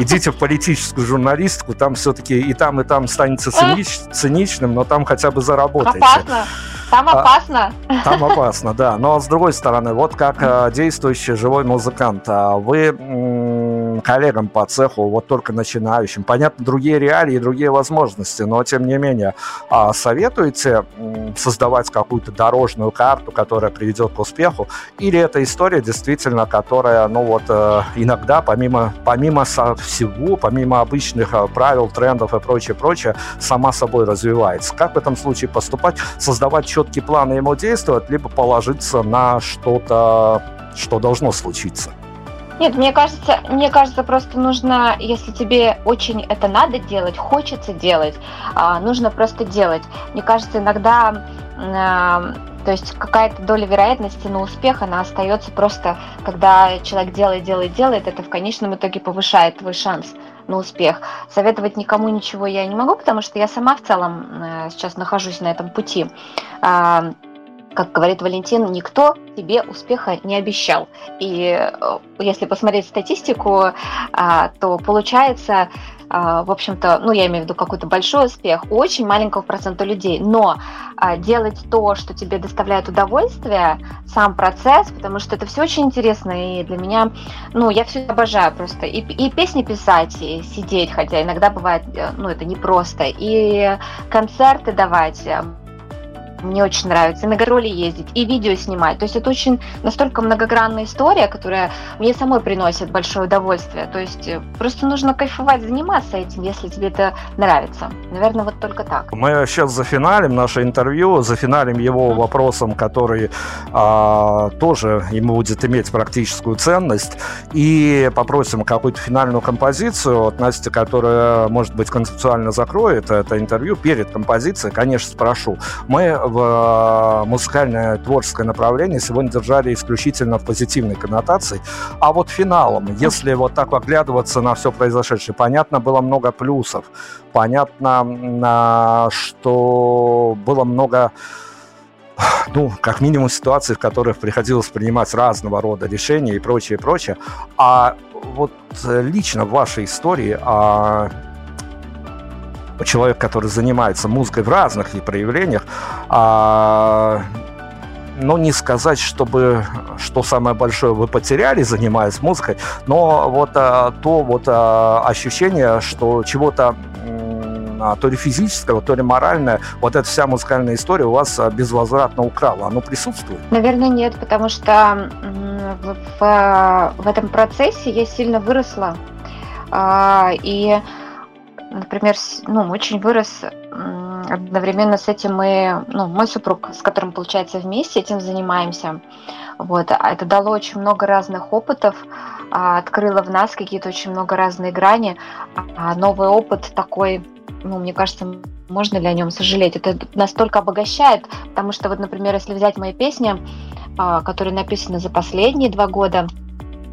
идите в политическую журналистику. Там все-таки и там, и там станете цинич, циничным, но там хотя бы заработаете. Опасно. Там а, опасно. А, там опасно, да. Но с другой стороны, вот как а, действующий живой музыкант, а вы коллегам по цеху, вот только начинающим, понятно, другие реалии, другие возможности, но тем не менее, а, советуете создавать какую-то дорожную карту, которая приведет к успеху, или это история действительно, которая, ну вот, э, иногда помимо, помимо всего, помимо обычных э, правил, трендов и прочее, прочее, сама собой развивается. Как в этом случае поступать? Создавать четкий план ему действовать, либо положиться на что-то, что должно случиться. Нет, мне кажется, мне кажется, просто нужно, если тебе очень это надо делать, хочется делать, а, нужно просто делать. Мне кажется, иногда а, то есть какая-то доля вероятности на успех, она остается просто, когда человек делает, делает, делает, это в конечном итоге повышает твой шанс на успех. Советовать никому ничего я не могу, потому что я сама в целом э, сейчас нахожусь на этом пути. Как говорит Валентин, никто тебе успеха не обещал. И э, если посмотреть статистику, а, то получается, а, в общем-то, ну, я имею в виду какой-то большой успех у очень маленького процента людей. Но а, делать то, что тебе доставляет удовольствие, сам процесс, потому что это все очень интересно, и для меня, ну, я все обожаю просто. И, и песни писать, и сидеть, хотя иногда бывает, э, ну, это непросто, и концерты давать, мне очень нравится, и на гастроли ездить, и видео снимать. То есть это очень настолько многогранная история, которая мне самой приносит большое удовольствие. То есть э, просто нужно кайфовать, заниматься этим, если тебе это нравится. Наверное, вот только так. Мы сейчас зафиналим наше интервью, зафиналим его mm-hmm. вопросом, который а, тоже ему будет иметь практическую ценность, и попросим какую-то финальную композицию от Насти, которая, может быть, концептуально закроет это интервью перед композицией, конечно, спрошу. Мы в э, музыкальное творческое направление сегодня держали исключительно в позитивной коннотации. А вот финалом, если вот так оглядываться на все произошедшее, понятно, было много плюсов. Понятно, что было много ну, как минимум ситуаций, в которых приходилось принимать разного рода решения и прочее, прочее. А вот лично в вашей истории, а человек, который занимается музыкой в разных и проявлениях, а, но не сказать, чтобы что самое большое вы потеряли, занимаясь музыкой, но вот а, то вот а, ощущение, что чего-то а, то ли физического, то ли моральное, вот эта вся музыкальная история у вас а, безвозвратно украла. Оно присутствует? Наверное, нет, потому что в, в, в этом процессе я сильно выросла. И например, ну, очень вырос одновременно с этим мы, ну, мой супруг, с которым, получается, вместе этим занимаемся. Вот. А это дало очень много разных опытов, а, открыло в нас какие-то очень много разные грани. А новый опыт такой, ну, мне кажется, можно ли о нем сожалеть? Это настолько обогащает, потому что вот, например, если взять мои песни, которые написаны за последние два года,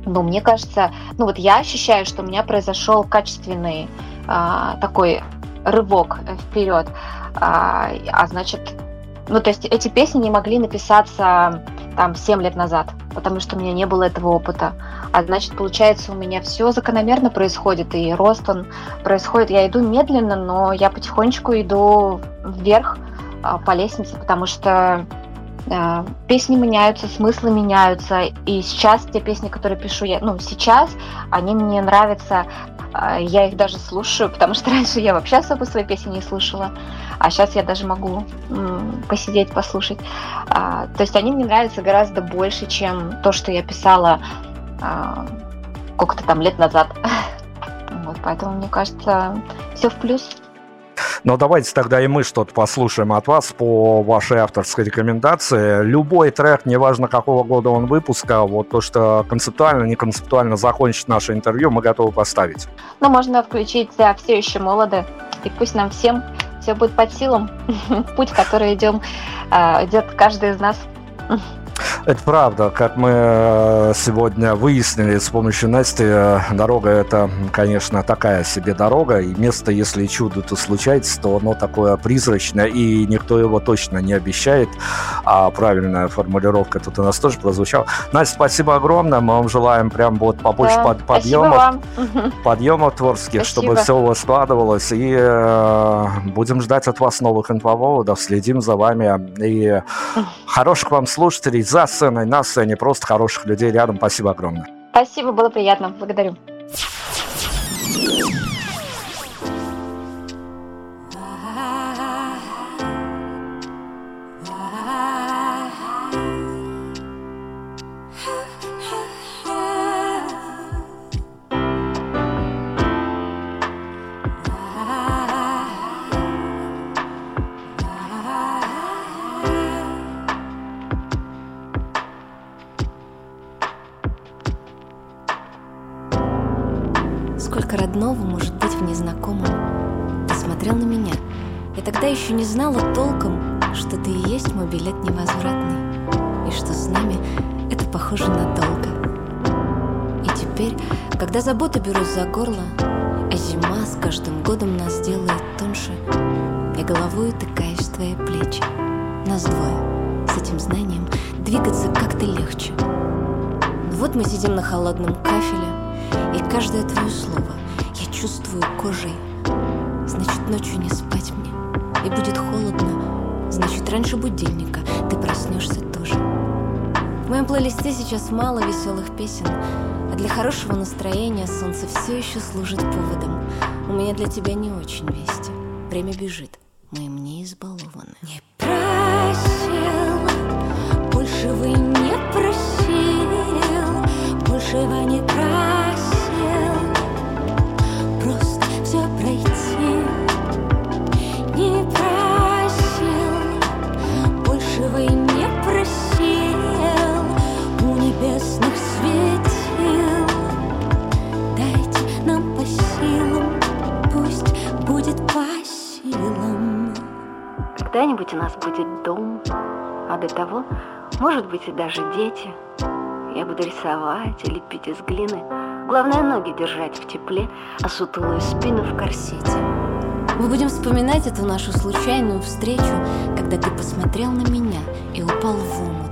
ну, мне кажется, ну вот я ощущаю, что у меня произошел качественный а, такой рывок вперед. А, а значит, ну то есть эти песни не могли написаться там 7 лет назад, потому что у меня не было этого опыта. А значит, получается, у меня все закономерно происходит, и рост он происходит. Я иду медленно, но я потихонечку иду вверх а, по лестнице, потому что песни меняются, смыслы меняются, и сейчас те песни, которые пишу я, ну, сейчас, они мне нравятся, а, я их даже слушаю, потому что раньше я вообще особо свои песни не слушала, а сейчас я даже могу посидеть, послушать. А, то есть они мне нравятся гораздо больше, чем то, что я писала сколько-то там лет назад. Вот, поэтому, мне кажется, все в плюс. Но давайте тогда и мы что-то послушаем от вас по вашей авторской рекомендации. Любой трек, неважно какого года он выпуска, вот то, что концептуально, не концептуально закончит наше интервью, мы готовы поставить. Ну, можно включить «Все еще молоды», и пусть нам всем все будет под силам. Путь, который идем, а, идет каждый из нас. Это правда. Как мы э, сегодня выяснили с помощью Насти, э, дорога это, конечно, такая себе дорога. И место, если чудо-то случается, то оно такое призрачное, и никто его точно не обещает. А правильная формулировка тут у нас тоже прозвучала. Настя, спасибо огромное. Мы вам желаем прям вот побольше да, под, подъемов, подъемов творческих, спасибо. чтобы все у вас складывалось. И э, будем ждать от вас новых инфоповодов. Следим за вами. И хороших вам слушателей за сценой, на сцене, просто хороших людей рядом. Спасибо огромное. Спасибо, было приятно. Благодарю. Билет невозвратный И что с нами это похоже на долго И теперь, когда заботы берут за горло А зима с каждым годом нас делает тоньше Я головой утыкаюсь в твои плечи Нас двое С этим знанием двигаться как-то легче вот мы сидим на холодном кафеле, и каждое твое слово я чувствую кожей. Значит, ночью не спать мне, и будет холодно. Значит, раньше будильника ты проснешься тоже. В моем плейлисте сейчас мало веселых песен, а для хорошего настроения солнце все еще служит поводом. У меня для тебя не очень вести. Время бежит, мы им не избалованы. Не просил, больше вы не просили большего не просил Когда-нибудь у нас будет дом А до того, может быть, и даже дети – я буду рисовать и лепить из глины. Главное, ноги держать в тепле, а сутулую спину в корсете. Мы будем вспоминать эту нашу случайную встречу, когда ты посмотрел на меня и упал в омут.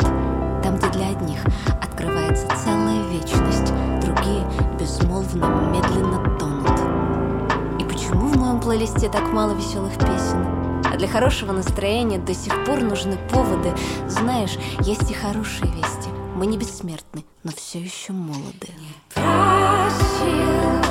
Там, где для одних открывается целая вечность, другие безмолвно, медленно тонут. И почему в моем плейлисте так мало веселых песен? А для хорошего настроения до сих пор нужны поводы. Знаешь, есть и хорошие вести. Мы не бессмертны, но все еще молоды. Не просил,